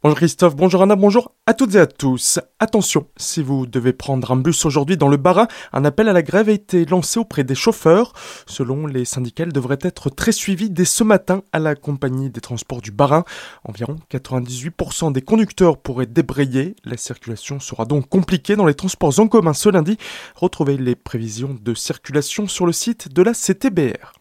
Bonjour Christophe, bonjour Anna, bonjour à toutes et à tous. Attention, si vous devez prendre un bus aujourd'hui dans le Bas-Rhin, un appel à la grève a été lancé auprès des chauffeurs. Selon les syndicats, devrait être très suivi dès ce matin à la compagnie des transports du Bas-Rhin. Environ 98% des conducteurs pourraient débrayer. La circulation sera donc compliquée dans les transports en commun ce lundi. Retrouvez les prévisions de circulation sur le site de la CTBR.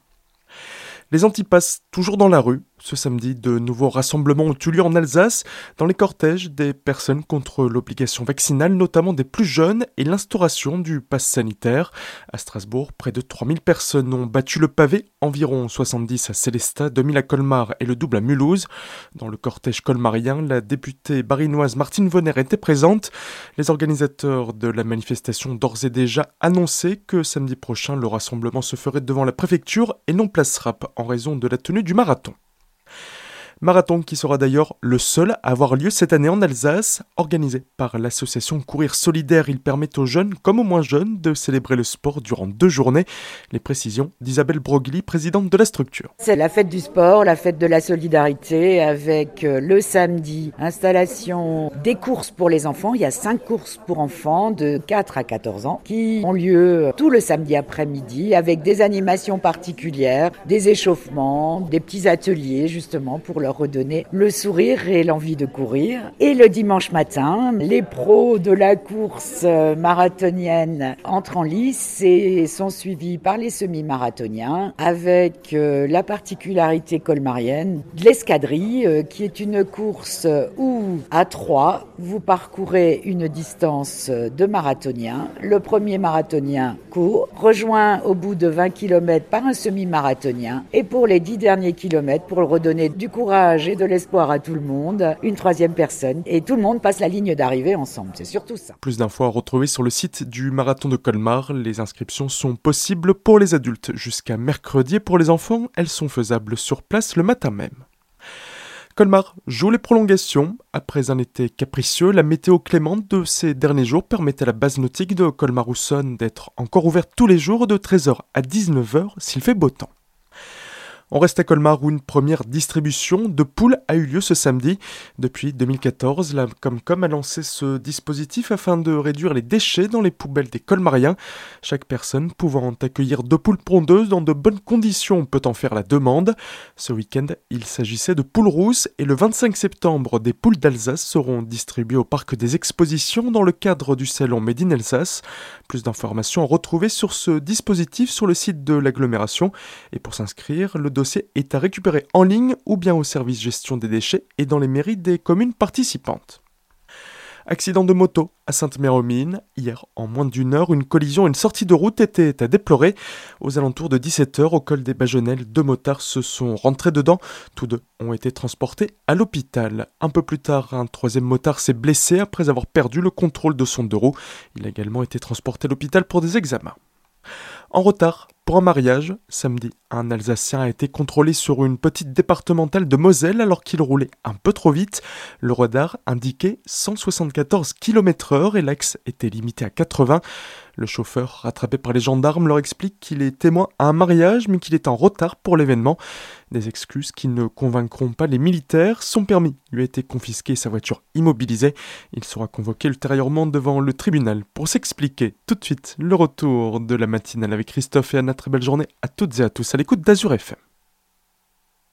Les antipasses toujours dans la rue. Ce samedi, de nouveaux rassemblements ont eu lieu en Alsace, dans les cortèges des personnes contre l'obligation vaccinale, notamment des plus jeunes, et l'instauration du pass sanitaire. À Strasbourg, près de 3000 personnes ont battu le pavé, environ 70 à Célestat, 2000 à Colmar et le double à Mulhouse. Dans le cortège colmarien, la députée barinoise Martine Vonner était présente. Les organisateurs de la manifestation d'ores et déjà annoncé que samedi prochain, le rassemblement se ferait devant la préfecture et non place rap en raison de la tenue du marathon. Marathon qui sera d'ailleurs le seul à avoir lieu cette année en Alsace. Organisé par l'association Courir Solidaire, il permet aux jeunes comme aux moins jeunes de célébrer le sport durant deux journées. Les précisions d'Isabelle Brogli, présidente de la structure. C'est la fête du sport, la fête de la solidarité avec euh, le samedi installation des courses pour les enfants. Il y a cinq courses pour enfants de 4 à 14 ans qui ont lieu tout le samedi après-midi avec des animations particulières, des échauffements, des petits ateliers justement pour leur redonner le sourire et l'envie de courir. Et le dimanche matin, les pros de la course marathonienne entrent en lice et sont suivis par les semi-marathoniens avec euh, la particularité colmarienne de l'escadrille euh, qui est une course où à trois, vous parcourez une distance de marathonien. Le premier marathonien court, rejoint au bout de 20 km par un semi-marathonien et pour les 10 derniers kilomètres, pour le redonner du courage et de l'espoir à tout le monde, une troisième personne. Et tout le monde passe la ligne d'arrivée ensemble. C'est surtout ça. Plus d'infos à retrouver sur le site du marathon de Colmar. Les inscriptions sont possibles pour les adultes jusqu'à mercredi et pour les enfants, elles sont faisables sur place le matin même. Colmar joue les prolongations. Après un été capricieux, la météo clémente de ces derniers jours permettait à la base nautique de Colmar-Housson d'être encore ouverte tous les jours de 13h à 19h s'il fait beau temps. On reste à Colmar où une première distribution de poules a eu lieu ce samedi. Depuis 2014, la Comcom a lancé ce dispositif afin de réduire les déchets dans les poubelles des colmariens. Chaque personne pouvant accueillir deux poules pondeuses dans de bonnes conditions peut en faire la demande. Ce week-end, il s'agissait de poules rousses et le 25 septembre, des poules d'Alsace seront distribuées au parc des expositions dans le cadre du salon Made in Alsace. Plus d'informations à retrouver sur ce dispositif sur le site de l'agglomération. Et pour s'inscrire, le dossier est à récupérer en ligne ou bien au service gestion des déchets et dans les mairies des communes participantes. Accident de moto à Sainte-Mère-aux-Mines. Hier, en moins d'une heure, une collision et une sortie de route étaient à déplorer. Aux alentours de 17h, au col des Bagenelles, deux motards se sont rentrés dedans. Tous deux ont été transportés à l'hôpital. Un peu plus tard, un troisième motard s'est blessé après avoir perdu le contrôle de son deux roues. Il a également été transporté à l'hôpital pour des examens. En retard pour un mariage, samedi, un Alsacien a été contrôlé sur une petite départementale de Moselle alors qu'il roulait un peu trop vite. Le radar indiquait 174 km/h et l'axe était limité à 80. Le chauffeur, rattrapé par les gendarmes, leur explique qu'il est témoin à un mariage mais qu'il est en retard pour l'événement. Des excuses qui ne convaincront pas les militaires. Son permis lui a été confisqué sa voiture immobilisée. Il sera convoqué ultérieurement devant le tribunal pour s'expliquer. Tout de suite, le retour de la matinale avec Christophe et Anna. Très belle journée à toutes et à tous à l'écoute d'Azur FM.